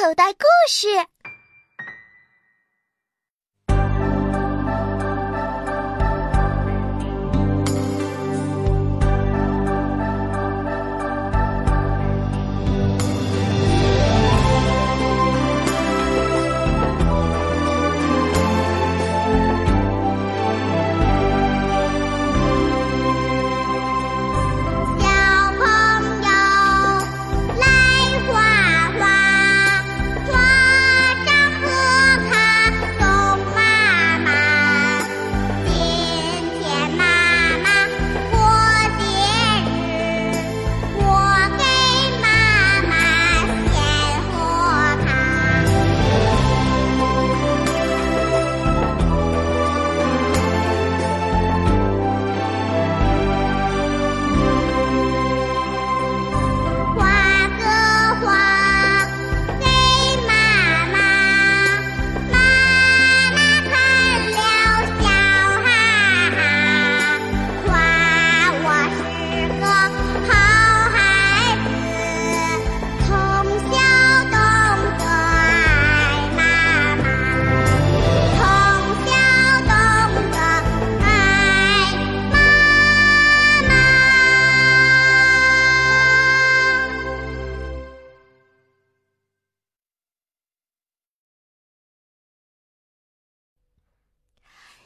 口袋故事。